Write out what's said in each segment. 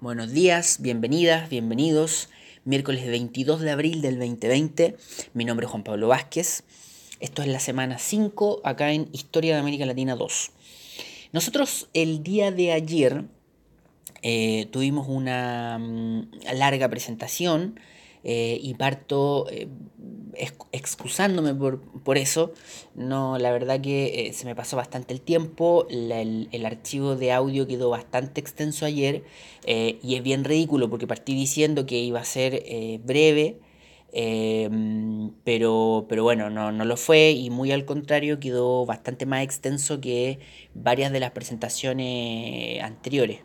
Buenos días, bienvenidas, bienvenidos. Miércoles 22 de abril del 2020. Mi nombre es Juan Pablo Vázquez. Esto es la semana 5 acá en Historia de América Latina 2. Nosotros el día de ayer eh, tuvimos una mm, larga presentación eh, y parto eh, excusándome por, eso. No, la verdad que eh, se me pasó bastante el tiempo, el, archivo de audio quedó bastante extenso ayer y es bien ridículo porque partí diciendo que iba a ser breve. Em, pero, pero bueno, no, no lo fue y muy al contrario quedó bastante más extenso que varias de las presentaciones anteriores.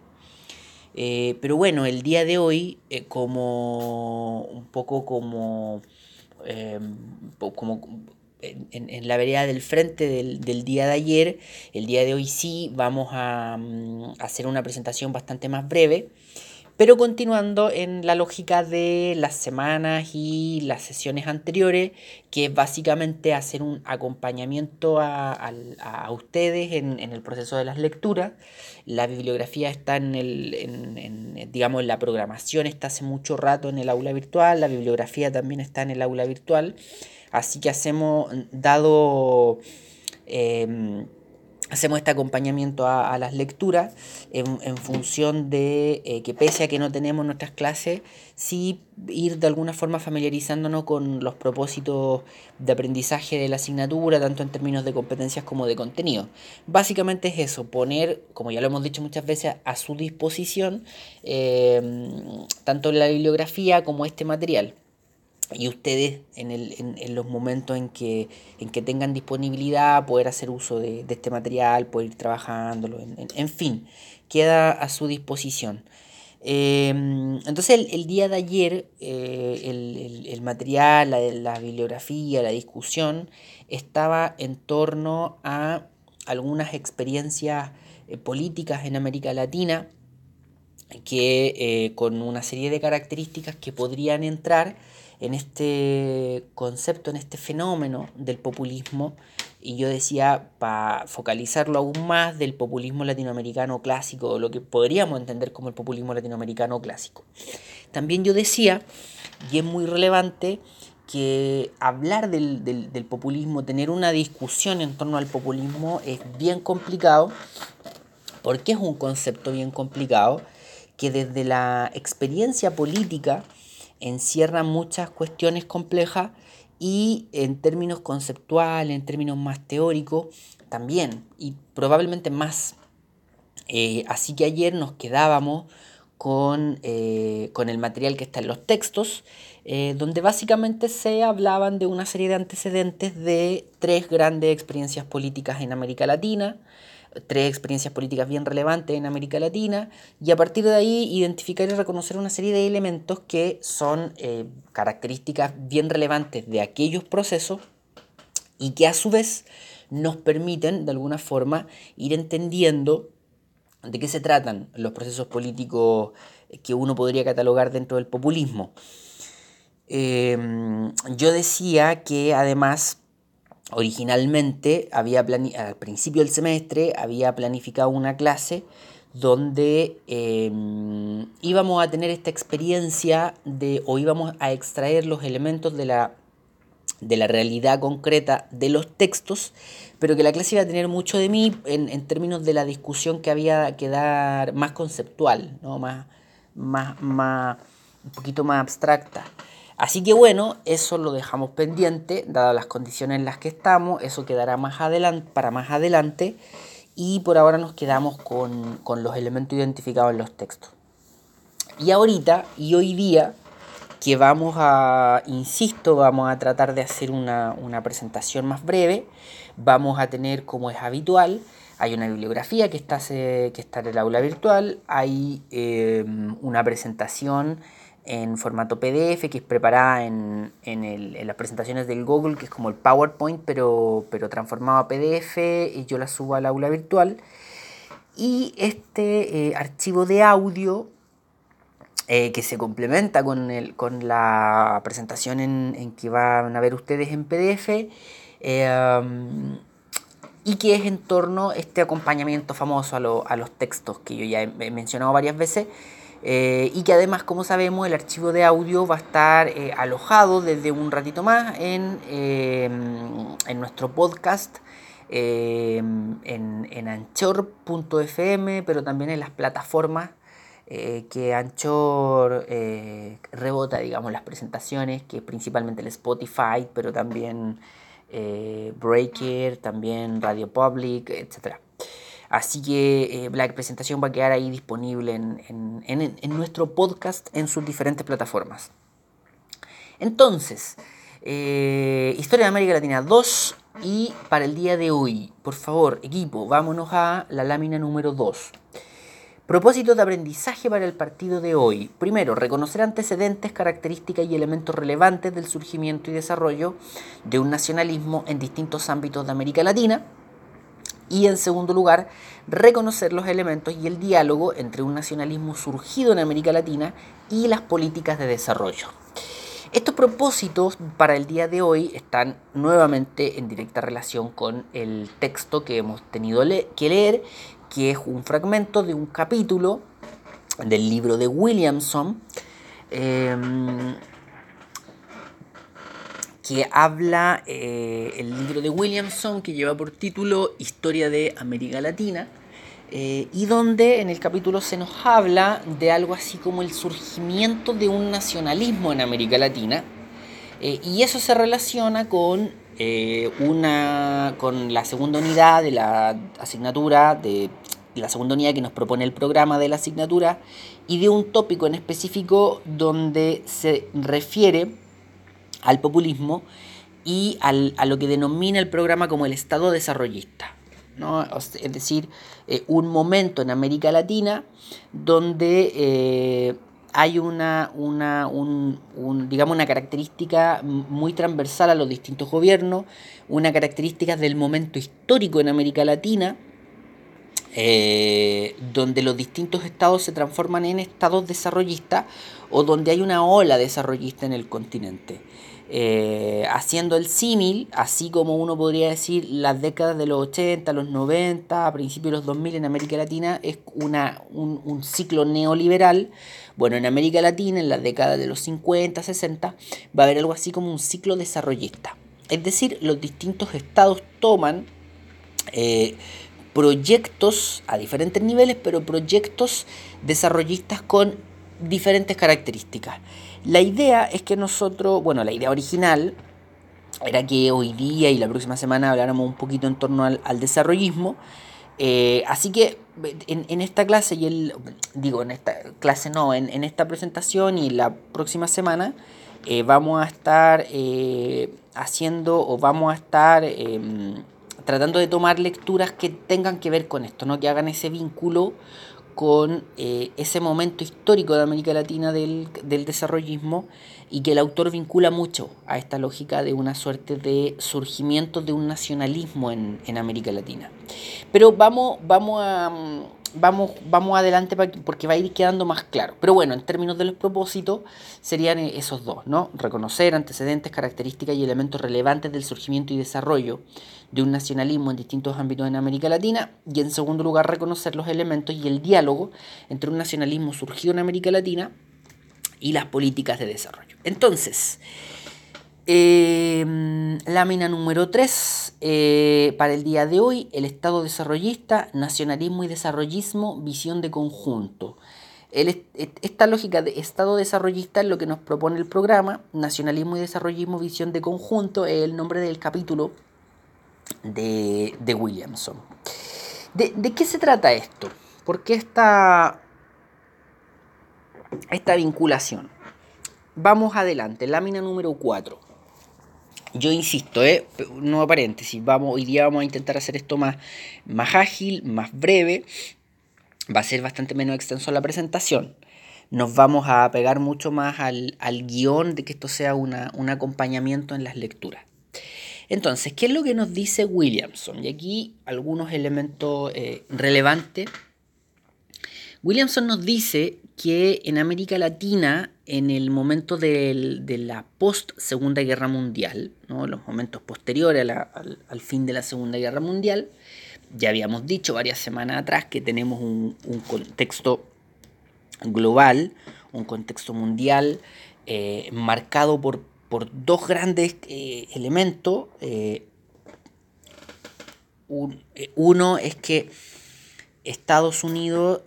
Eh, pero bueno, el día de hoy, eh, como un poco como, em, como en, la vereda del frente del, del, día de ayer, el día de hoy sí vamos a, mm, hacer una presentación bastante más breve. Pero continuando en la lógica de las semanas y las sesiones anteriores, que es básicamente hacer un acompañamiento a, ustedes en, el proceso de las lecturas. La bibliografía está en el, en, digamos, la programación está hace mucho rato en el aula virtual, la bibliografía también está en el aula virtual. Así que hacemos, dado... Em, hacemos este acompañamiento a, las lecturas en, función de eh, que pese a que no tenemos nuestras clases, sí ir de alguna forma familiarizándonos con los propósitos de aprendizaje de la asignatura, tanto en términos de competencias como de contenido. Básicamente es eso, poner, como ya lo hemos dicho muchas veces, a su disposición eh, tanto la bibliografía como este material y ustedes en, el, en, en, los momentos en que, en que tengan disponibilidad poder hacer uso de, de este material, poder ir trabajándolo, en, fin, queda a su disposición. Em, entonces el, el, día de ayer eh, el, el, material, la, la, bibliografía, la discusión estaba en torno a algunas experiencias eh, políticas en América Latina que eh, con una serie de características que podrían entrar en este concepto, en este fenómeno del populismo, y yo decía, para focalizarlo aún más, del populismo latinoamericano clásico, o lo que podríamos entender como el populismo latinoamericano clásico. También yo decía, y es muy relevante, que hablar del, del populismo, tener una discusión en torno al populismo es bien complicado, porque es un concepto bien complicado, que desde la experiencia política, encierra muchas cuestiones complejas y en términos conceptuales, en términos más teóricos, también, y probablemente más. Eh, así que ayer nos quedábamos con, eh, con, el material que está en los textos, eh, donde básicamente se hablaban de una serie de antecedentes de tres grandes experiencias políticas en América Latina, tres experiencias políticas bien relevantes en América Latina y a partir de ahí identificar y reconocer una serie de elementos que son eh, características bien relevantes de aquellos procesos y que a su vez nos permiten de alguna forma ir entendiendo de qué se tratan los procesos políticos que uno podría catalogar dentro del populismo. Em, yo decía que además originalmente había al principio del semestre había planificado una clase donde em, íbamos a tener esta experiencia de o íbamos a extraer los elementos de la, de la realidad concreta de los textos, pero que la clase iba a tener mucho de mí en, en términos de la discusión que había que dar más conceptual, ¿no? más, más, más, un poquito más abstracta. Así que bueno, eso lo dejamos pendiente, dadas las condiciones en las que estamos, eso quedará más adelante, para más adelante, y por ahora nos quedamos con, los elementos identificados en los textos. Y ahorita, y hoy día, que vamos a, insisto, vamos a tratar de hacer una, presentación más breve, vamos a tener, como es habitual, hay una bibliografía que está, que está en el aula virtual, hay eh, una presentación en formato PDF, que es preparada en, las presentaciones del Google, que es como el PowerPoint, pero, pero transformado a PDF, y yo la subo al aula virtual. Y este eh, archivo de audio, eh, que se complementa con, el, con la presentación en, que van a ver ustedes en PDF, eh, y que es en torno a este acompañamiento famoso a, a los textos que yo ya he mencionado varias veces, Eh, y que además, como sabemos, el archivo de audio va a estar eh, alojado desde un ratito más en, en nuestro podcast, en, en anchor.fm, pero también en las plataformas que Anchor rebota, digamos, las presentaciones, que es principalmente el Spotify, pero también Breaker, también Radio Public, etc. Así que eh, la presentación va a quedar ahí disponible en, nuestro podcast en sus diferentes plataformas. Entonces, eh, Historia de América Latina 2 y para el día de hoy, por favor, equipo, vámonos a la lámina número 2. Propósitos de aprendizaje para el partido de hoy. Primero, reconocer antecedentes, características y elementos relevantes del surgimiento y desarrollo de un nacionalismo en distintos ámbitos de América Latina. Y en segundo lugar, reconocer los elementos y el diálogo entre un nacionalismo surgido en América Latina y las políticas de desarrollo. Estos propósitos para el día de hoy están nuevamente en directa relación con el texto que hemos tenido que leer, que es un fragmento de un capítulo del libro de Williamson. Em, que habla eh, el libro de Williamson que lleva por título Historia de América Latina eh, y donde en el capítulo se nos habla de algo así como el surgimiento de un nacionalismo en América Latina eh, y eso se relaciona con una con la segunda unidad de la asignatura de la segunda unidad que nos propone el programa de la asignatura y de un tópico en específico donde se refiere al populismo y a lo que denomina el programa como el Estado desarrollista. ¿no? Es decir, eh, un momento en América Latina donde eh, hay una, una, digamos una característica muy transversal a los distintos gobiernos, una característica del momento histórico en América Latina, eh, donde los distintos estados se transforman en estados desarrollistas o donde hay una ola desarrollista en el continente. Eh, haciendo el símil, así como uno podría decir las décadas de los 80, los 90, a principios de los 2000 en América Latina, es una, un, ciclo neoliberal. Bueno, en América Latina, en las décadas de los 50, 60, va a haber algo así como un ciclo desarrollista. Es decir, los distintos estados toman eh, proyectos a diferentes niveles, pero proyectos desarrollistas con diferentes características. La idea es que nosotros, bueno, la idea original era que hoy día y la próxima semana habláramos un poquito en torno al, desarrollismo. Eh, así que en, esta clase y el, digo, en esta clase no, en, esta presentación y la próxima semana eh, vamos a estar eh, haciendo o vamos a estar em, tratando de tomar lecturas que tengan que ver con esto, ¿no? que hagan ese vínculo con eh, ese momento histórico de América Latina del, desarrollismo y que el autor vincula mucho a esta lógica de una suerte de surgimiento de un nacionalismo en, América Latina. Pero vamos, vamos a... Vamos, vamos adelante porque va a ir quedando más claro. Pero bueno, en términos de los propósitos, serían esos dos, ¿no? Reconocer antecedentes, características y elementos relevantes del surgimiento y desarrollo de un nacionalismo en distintos ámbitos en América Latina y en segundo lugar reconocer los elementos y el diálogo entre un nacionalismo surgido en América Latina y las políticas de desarrollo. Entonces, em, lámina número 3 eh, para el día de hoy, el Estado desarrollista, nacionalismo y desarrollismo, visión de conjunto. esta lógica de Estado desarrollista es lo que nos propone el programa, nacionalismo y desarrollismo, visión de conjunto, es el nombre del capítulo de, Williamson. ¿De, qué se trata esto? ¿Por qué esta, esta vinculación? Vamos adelante, lámina número 4. Yo insisto, ¿eh? nuevo paréntesis, vamos, hoy día vamos a intentar hacer esto más, más ágil, más breve. Va a ser bastante menos extenso la presentación. Nos vamos a pegar mucho más al, guion de que esto sea una, un acompañamiento en las lecturas. Entonces, ¿qué es lo que nos dice Williamson? Y aquí algunos elementos eh, relevantes. Williamson nos dice que en América Latina, en el momento de la post-Segunda Guerra Mundial, los momentos posteriores al, fin de la Segunda Guerra Mundial, ya habíamos dicho varias semanas atrás que tenemos un, contexto global, un contexto mundial eh, marcado por, por, dos grandes eh, elementos. Eh, uno es que Estados Unidos,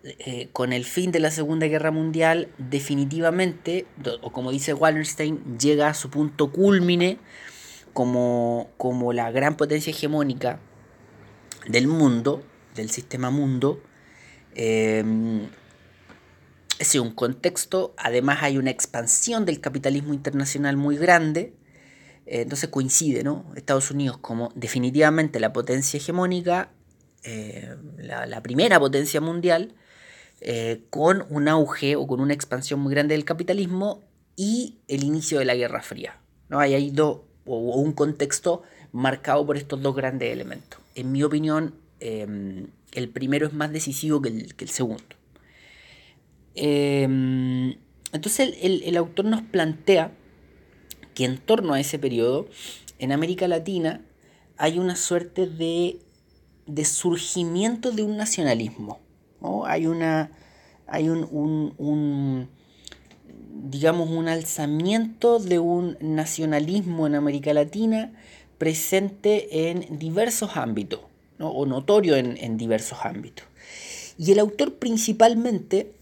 con el fin de la Segunda Guerra Mundial, definitivamente, o como dice Wallenstein, llega a su punto culmine como, como la gran potencia hegemónica del mundo, del sistema mundo. Es un contexto, además hay una expansión del capitalismo internacional muy grande, eh, entonces coincide, ¿no? Estados Unidos como definitivamente la potencia hegemónica, eh, la, primera potencia mundial, eh, con un auge o con una expansión muy grande del capitalismo y el inicio de la Guerra Fría. ¿no? Hay ahí dos, o, un contexto marcado por estos dos grandes elementos. En mi opinión, el primero es más decisivo que el segundo. Em, entonces el, autor nos plantea que en torno a ese periodo, en América Latina, hay una suerte de, surgimiento de un nacionalismo. Hay una. hay un, digamos un alzamiento de un nacionalismo en América Latina presente en diversos ámbitos, o notorio en, en diversos ámbitos. Y el autor principalmente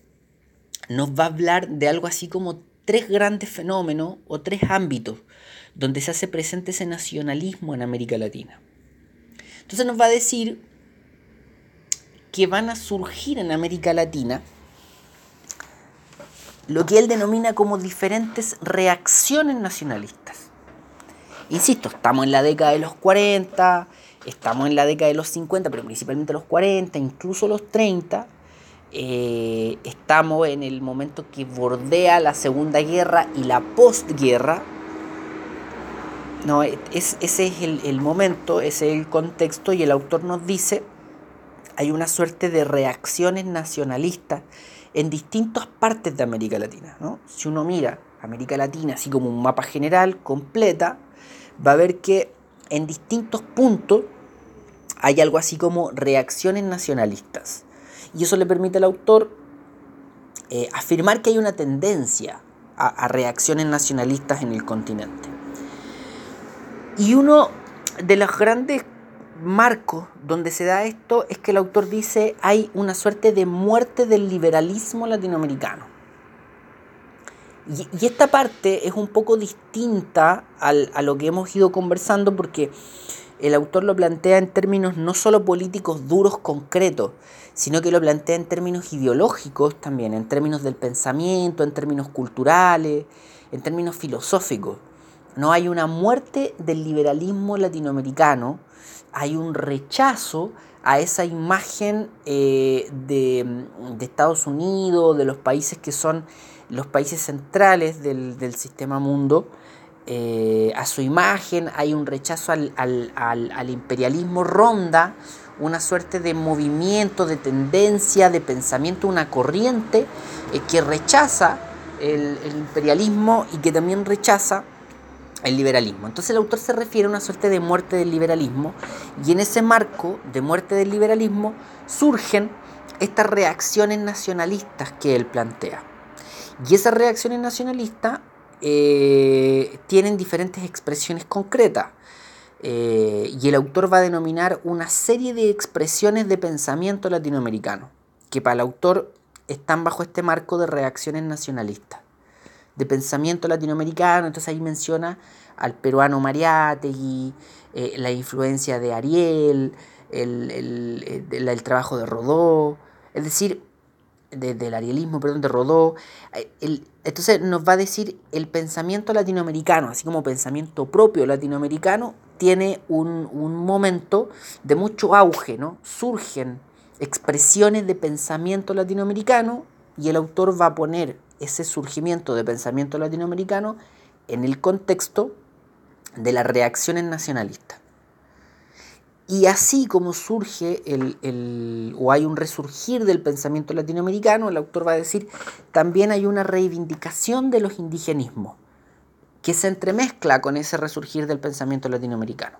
nos va a hablar de algo así como tres grandes fenómenos o tres ámbitos donde se hace presente ese nacionalismo en América Latina. Entonces nos va a decir que van a surgir en América Latina lo que él denomina como diferentes reacciones nacionalistas. Insisto, estamos en la década de los 40, estamos en la década de los 50, pero principalmente los 40, incluso los 30, eh, estamos en el momento que bordea la Segunda Guerra y la postguerra. No, es, ese es el, momento, ese es el contexto y el autor nos dice, hay una suerte de reacciones nacionalistas en distintas partes de América Latina. Si uno mira América Latina así como un mapa general, completa, va a ver que en distintos puntos hay algo así como reacciones nacionalistas. Y eso le permite al autor eh, afirmar que hay una tendencia a, reacciones nacionalistas en el continente. Y uno de los grandes marcos donde se da esto es que el autor dice hay una suerte de muerte del liberalismo latinoamericano. Y, esta parte es un poco distinta a lo que hemos ido conversando porque el autor lo plantea en términos no solo políticos duros, concretos, sino que lo plantea en términos ideológicos también, en términos del pensamiento, en términos culturales, en términos filosóficos. No hay una muerte del liberalismo latinoamericano, hay un rechazo a esa imagen eh, de, Estados Unidos, de los países que son los países centrales del, sistema mundo, eh, a su imagen, hay un rechazo al, imperialismo, ronda una suerte de movimiento, de tendencia, de pensamiento, una corriente eh, que rechaza el, imperialismo y que también rechaza el liberalismo. Entonces el autor se refiere a una suerte de muerte del liberalismo y en ese marco de muerte del liberalismo surgen estas reacciones nacionalistas que él plantea. Y esas reacciones nacionalistas eh, tienen diferentes expresiones concretas. Eh, y el autor va a denominar una serie de expresiones de pensamiento latinoamericano, que para el autor están bajo este marco de reacciones nacionalistas, de pensamiento latinoamericano, entonces ahí menciona al peruano Mariátegui, eh, la influencia de Ariel, el, el, el trabajo de Rodó, es decir, del arielismo, perdón, de Rodó. Eh, entonces nos va a decir el pensamiento latinoamericano, así como pensamiento propio latinoamericano, tiene un, un momento de mucho auge, ¿no? Surgen expresiones de pensamiento latinoamericano y el autor va a poner ese surgimiento de pensamiento latinoamericano en el contexto de las reacciones nacionalistas. Y así como surge el, o hay un resurgir del pensamiento latinoamericano, el autor va a decir, también hay una reivindicación de los indigenismos, que se entremezcla con ese resurgir del pensamiento latinoamericano.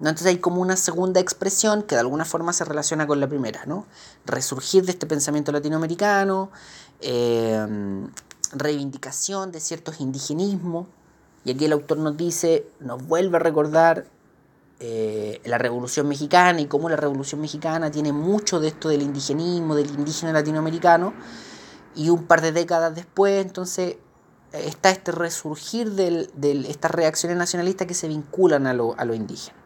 Entonces hay como una segunda expresión que de alguna forma se relaciona con la primera, ¿no? Resurgir de este pensamiento latinoamericano, eh, reivindicación de ciertos indigenismos, y aquí el autor nos dice, nos vuelve a recordar eh, la Revolución Mexicana y cómo la Revolución Mexicana tiene mucho de esto del indigenismo, del indígena latinoamericano, y un par de décadas después, entonces está este resurgir de estas reacciones nacionalistas que se vinculan a lo, a lo indígena.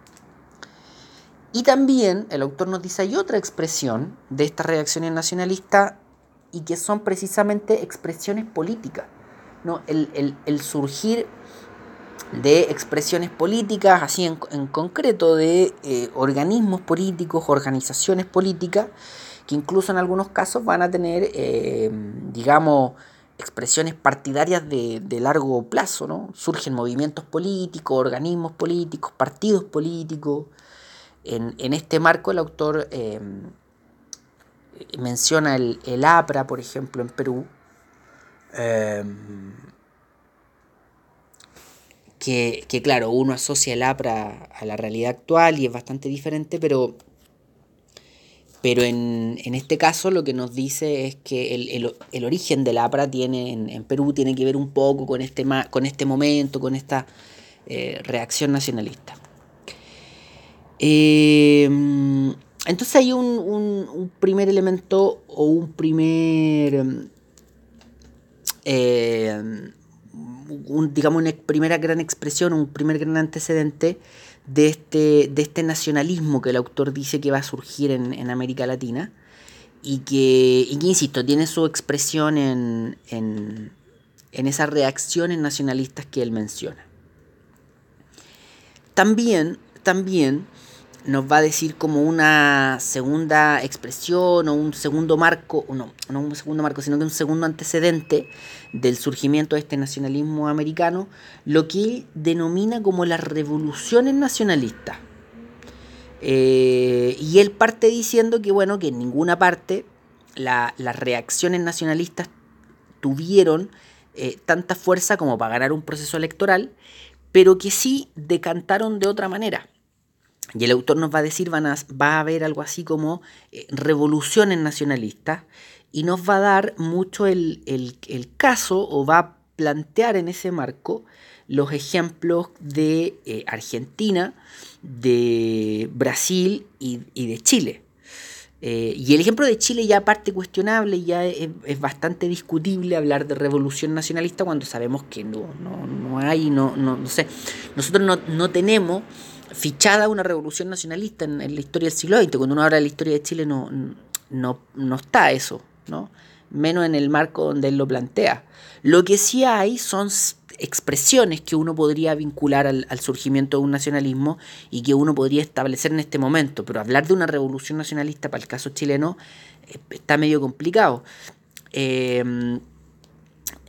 Y también el autor nos dice hay otra expresión de estas reacciones nacionalistas y que son precisamente expresiones políticas. ¿no? El, surgir de expresiones políticas, así en, concreto de eh, organismos políticos, organizaciones políticas, que incluso en algunos casos van a tener, eh, digamos, expresiones partidarias de, largo plazo, ¿no? Surgen movimientos políticos, organismos políticos, partidos políticos. En, este marco el autor eh, menciona el, APRA, por ejemplo, en Perú, eh, que, que, claro, uno asocia el APRA a la realidad actual y es bastante diferente, pero pero en, este caso lo que nos dice es que el, origen del APRA tiene, en, Perú tiene que ver un poco con este, con este momento, con esta eh, reacción nacionalista. Eh, entonces hay un, primer elemento o un primer, eh, digamos, una primera gran expresión, un primer gran antecedente de este, de este nacionalismo que el autor dice que va a surgir en, América Latina y que, insisto, tiene su expresión en, en, en esas reacciones nacionalistas que él menciona. También, también nos va a decir como una segunda expresión o un segundo marco, no, no un segundo marco, sino que un segundo antecedente del surgimiento de este nacionalismo americano, lo que él denomina como las revoluciones nacionalistas. Eh, y él parte diciendo que, bueno, que en ninguna parte las reacciones nacionalistas tuvieron eh, tanta fuerza como para ganar un proceso electoral, pero que sí decantaron de otra manera y el autor nos va a decir, va a haber algo así como eh, revoluciones nacionalistas y nos va a dar mucho el, caso o va a plantear en ese marco los ejemplos de eh, Argentina, de Brasil y, de Chile. Eh, y el ejemplo de Chile ya parte cuestionable, ya es, bastante discutible hablar de revolución nacionalista cuando sabemos que no, no, no hay, no, no, no sé, nosotros no, no tenemos fichada una revolución nacionalista en, la historia del siglo XX. Cuando uno habla de la historia de Chile no, no, no está eso, ¿no? menos en el marco donde él lo plantea. Lo que sí hay son expresiones que uno podría vincular al, surgimiento de un nacionalismo y que uno podría establecer en este momento, pero hablar de una revolución nacionalista para el caso chileno eh, está medio complicado. Eh,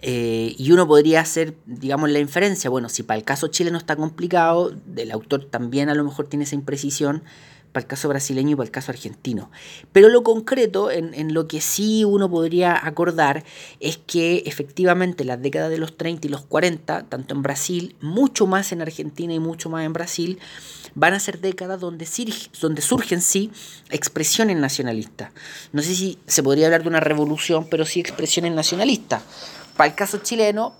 eh, y uno podría hacer, digamos, la inferencia, bueno, si para el caso chileno está complicado, el autor también a lo mejor tiene esa imprecisión para el caso brasileño y para el caso argentino. Pero lo concreto, en, lo que sí uno podría acordar, es que efectivamente las décadas de los 30 y los 40, tanto en Brasil, mucho más en Argentina y mucho más en Brasil, van a ser décadas donde, donde surgen sí expresiones nacionalistas. No sé si se podría hablar de una revolución, pero sí expresiones nacionalistas. Para el caso chileno,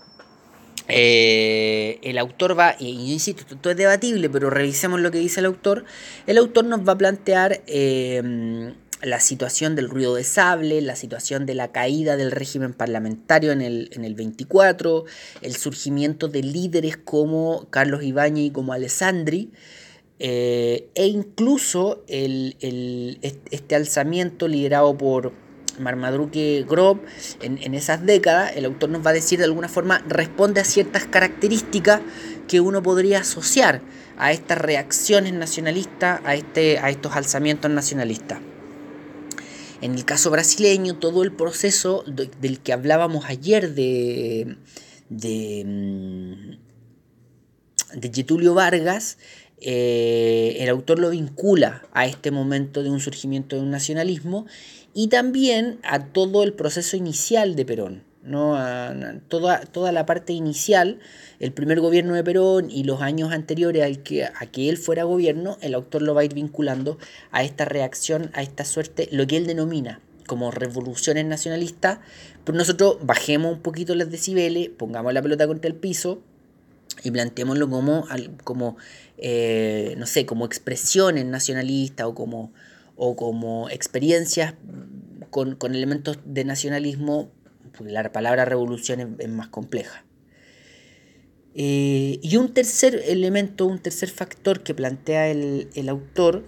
eh, el autor va, y yo insisto, esto es debatible, pero revisemos lo que dice el autor. El autor nos va a plantear eh, la situación del ruido de sable, la situación de la caída del régimen parlamentario en el, en el 24, el surgimiento de líderes como Carlos Ibáñez y como Alessandri, eh, e incluso el, este alzamiento liderado por Marmadruque Grob, en, esas décadas, el autor nos va a decir de alguna forma, responde a ciertas características que uno podría asociar a estas reacciones nacionalistas, a, este, a estos alzamientos nacionalistas. En el caso brasileño, todo el proceso del que hablábamos ayer de, de, mm, Getulio Vargas, eh, el autor lo vincula a este momento de un surgimiento de un nacionalismo y también a todo el proceso inicial de Perón. ¿no? toda, toda la parte inicial, el primer gobierno de Perón y los años anteriores al que, a que él fuera gobierno, el autor lo va a ir vinculando a esta reacción, a esta suerte, lo que él denomina como revoluciones nacionalistas, pero nosotros bajemos un poquito las decibeles, pongamos la pelota contra el piso y planteémoslo como, como eh, no sé, como expresiones nacionalistas o como, o como experiencias con, con elementos de nacionalismo la palabra revolución es, más compleja. Eh, y un tercer elemento, un tercer factor que plantea el, autor,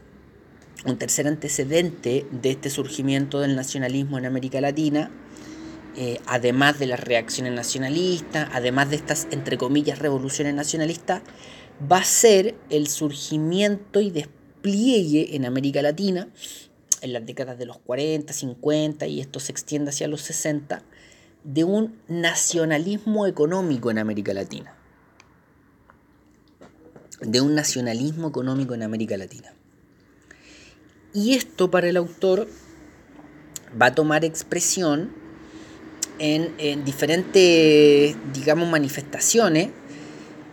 un tercer antecedente de este surgimiento del nacionalismo en América Latina, eh, además de las reacciones nacionalistas, además de estas, entre comillas, revoluciones nacionalistas, va a ser el surgimiento y despliegue en América Latina, en las décadas de los 40, 50, y esto se extiende hacia los 60, de un nacionalismo económico en América Latina. De un nacionalismo económico en América Latina. Y esto para el autor va a tomar expresión en, diferentes, digamos, manifestaciones,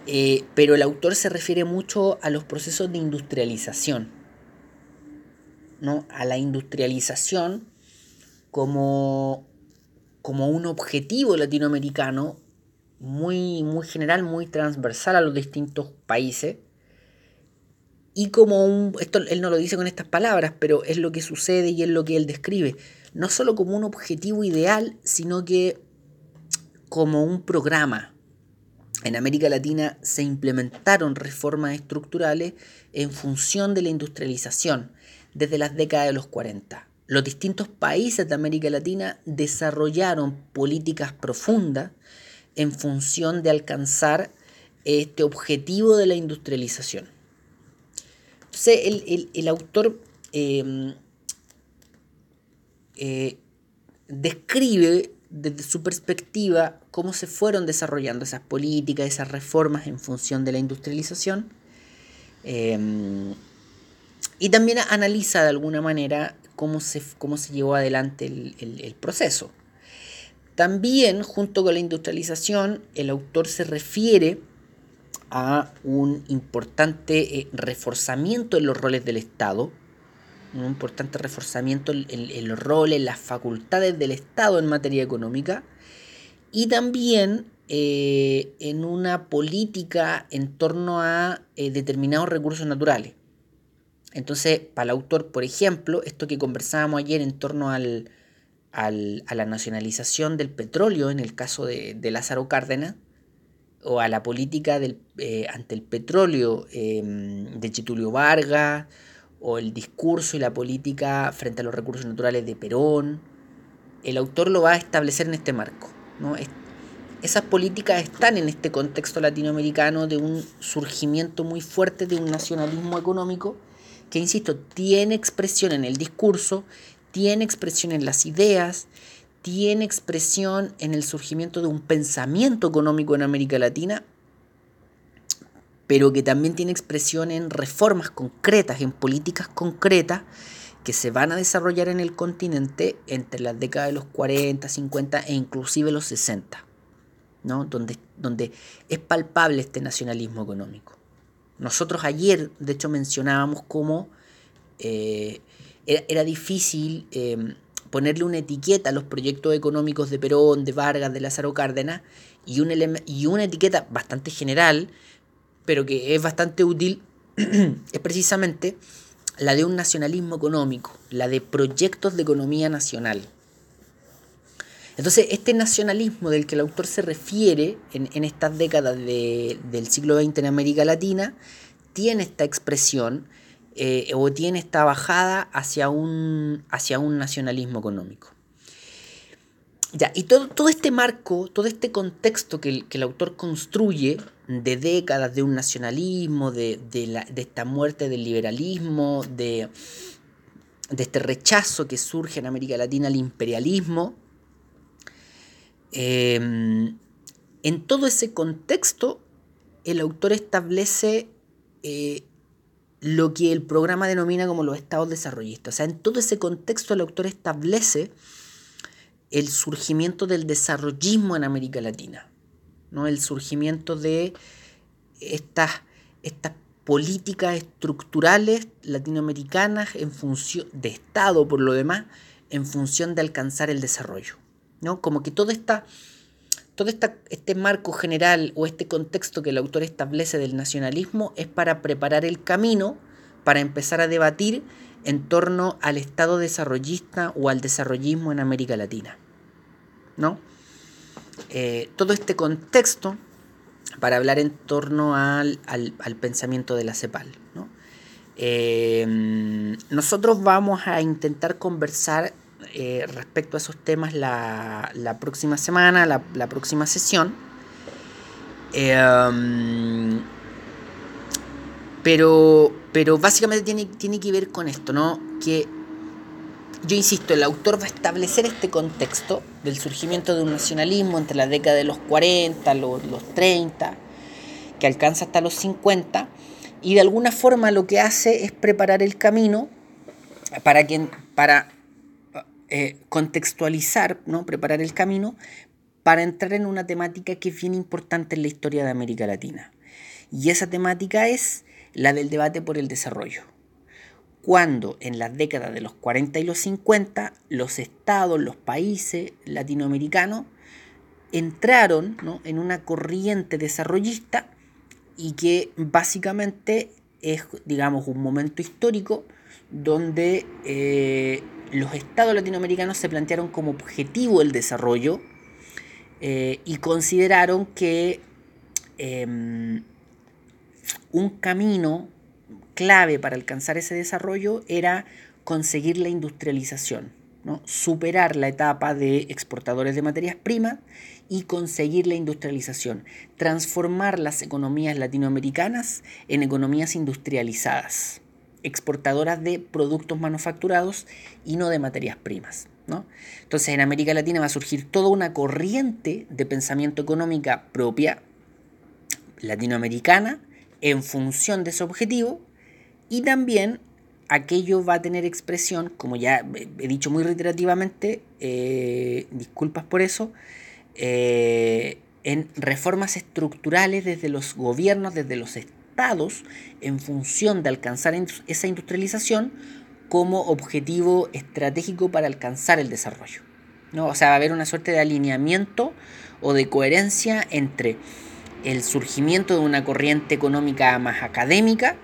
eh, pero el autor se refiere mucho a los procesos de industrialización, ¿no? a la industrialización como como un objetivo latinoamericano muy, muy general, muy transversal a los distintos países. Y como un, esto él no lo dice con estas palabras, pero es lo que sucede y es lo que él describe, no solo como un objetivo ideal, sino que como un programa. En América Latina se implementaron reformas estructurales en función de la industrialización desde las décadas de los 40 los distintos países de América Latina desarrollaron políticas profundas en función de alcanzar este objetivo de la industrialización. Entonces, el, autor em, eh, describe desde su perspectiva cómo se fueron desarrollando esas políticas, esas reformas en función de la industrialización. Em, y también analiza de alguna manera cómo se, cómo se llevó adelante el, proceso. También, junto con la industrialización, el autor se refiere a un importante eh, reforzamiento en los roles del Estado, un importante reforzamiento en, los roles, las facultades del Estado en materia económica, y también eh, en una política en torno a eh, determinados recursos naturales. Entonces, para el autor, por ejemplo, esto que conversábamos ayer en torno al, a la nacionalización del petróleo en el caso de, Lázaro Cárdenas, o a la política del, eh, ante el petróleo em, de Chitulio Vargas, o el discurso y la política frente a los recursos naturales de Perón, el autor lo va a establecer en este marco. ¿no? esas políticas están en este contexto latinoamericano de un surgimiento muy fuerte de un nacionalismo económico que, insisto, tiene expresión en el discurso, tiene expresión en las ideas, tiene expresión en el surgimiento de un pensamiento económico en América Latina, pero que también tiene expresión en reformas concretas, en políticas concretas que se van a desarrollar en el continente entre las décadas de los 40, 50 e inclusive los 60, ¿no? donde, donde es palpable este nacionalismo económico. Nosotros ayer, de hecho, mencionábamos cómo eh, era, difícil em, ponerle una etiqueta a los proyectos económicos de Perón, de Vargas, de Lázaro Cárdenas, y, y una etiqueta bastante general, pero que es bastante útil, es precisamente la de un nacionalismo económico, la de proyectos de economía nacional. Entonces, este nacionalismo del que el autor se refiere en, estas décadas del siglo XX en América Latina, tiene esta expresión eh, o tiene esta bajada hacia un, hacia un nacionalismo económico. Ya, y todo, todo este marco, todo este contexto que el, autor construye de décadas de un nacionalismo, de, esta muerte del liberalismo, de, de este rechazo que surge en América Latina al imperialismo, Em, en todo ese contexto, el autor establece eh, lo que el programa denomina como los estados desarrollistas. O sea, en todo ese contexto el autor establece el surgimiento del desarrollismo en América Latina, ¿no? el surgimiento de estas, políticas estructurales latinoamericanas en función de Estado, por lo demás, en función de alcanzar el desarrollo. ¿no? Como que todo, esta, todo este marco general o este contexto que el autor establece del nacionalismo es para preparar el camino para empezar a debatir en torno al Estado desarrollista o al desarrollismo en América Latina. ¿no? Eh, todo este contexto para hablar en torno al, pensamiento de la CEPAL. Eh, nosotros vamos a intentar conversar eh, respecto a esos temas la, próxima semana, la, próxima sesión. Pero, pero básicamente tiene, tiene que ver con esto, ¿no? Que yo insisto, el autor va a establecer este contexto del surgimiento de un nacionalismo entre la década de los 40, los, los 30, que alcanza hasta los 50, y de alguna forma lo que hace es preparar el camino para, quien, para eh, contextualizar, ¿no? preparar el camino para entrar en una temática que es bien importante en la historia de América Latina. Y esa temática es la del debate por el desarrollo. Cuando en las décadas de los 40 y los 50 los estados, los países latinoamericanos entraron en una corriente desarrollista y que básicamente es, digamos, un momento histórico donde eh, los estados latinoamericanos se plantearon como objetivo el desarrollo eh, y consideraron que em, un camino clave para alcanzar ese desarrollo era conseguir la industrialización, ¿no? superar la etapa de exportadores de materias primas y conseguir la industrialización, transformar las economías latinoamericanas en economías industrializadas, exportadoras de productos manufacturados y no de materias primas. ¿no? Entonces en América Latina va a surgir toda una corriente de pensamiento económica propia latinoamericana en función de ese objetivo y también aquello va a tener expresión, como ya he dicho muy reiterativamente, eh, disculpas por eso, eh, en reformas estructurales desde los gobiernos, desde los estados, en función de alcanzar esa industrialización como objetivo estratégico para alcanzar el desarrollo. ¿no? O sea, va a haber una suerte de alineamiento o de coherencia entre el surgimiento de una corriente económica más académica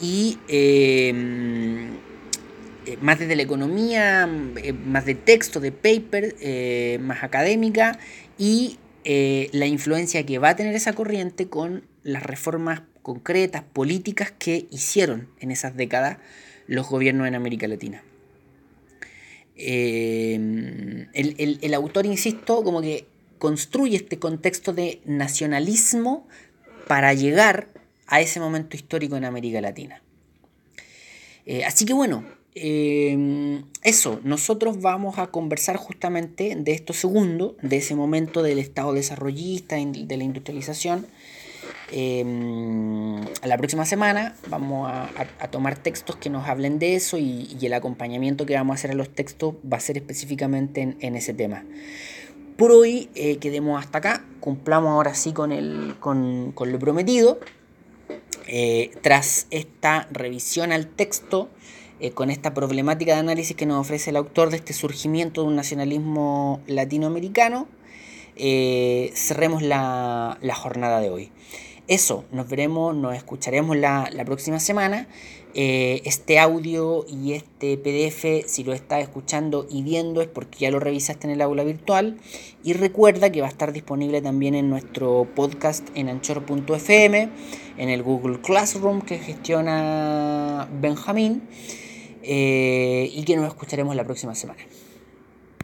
y em, eh, más desde la economía, eh, más de texto, de paper, eh, más académica y la influencia que va a tener esa corriente con las reformas concretas, políticas que hicieron en esas décadas los gobiernos en América Latina. Em, el, autor, insisto, como que construye este contexto de nacionalismo para llegar a ese momento histórico en América Latina. Eh, así que bueno, em, eso, nosotros vamos a conversar justamente de esto segundo, de ese momento del Estado desarrollista, de la industrialización. Em, la próxima semana vamos a, tomar textos que nos hablen de eso y, el acompañamiento que vamos a hacer a los textos va a ser específicamente en ese tema. Por hoy eh, quedemos hasta acá, cumplamos ahora sí con, el, con, lo prometido. Eh, tras esta revisión al texto, eh, con esta problemática de análisis que nos ofrece el autor de este surgimiento de un nacionalismo latinoamericano, cerremos la, la jornada de hoy. Eso, nos veremos, nos escucharemos la, próxima semana. Eh, este audio y este PDF, si lo estás escuchando y viendo, es porque ya lo revisaste en el aula virtual. Y recuerda que va a estar disponible también en nuestro podcast en anchor.fm, en el Google Classroom que gestiona Benjamín, eh, y que nos escucharemos la próxima semana.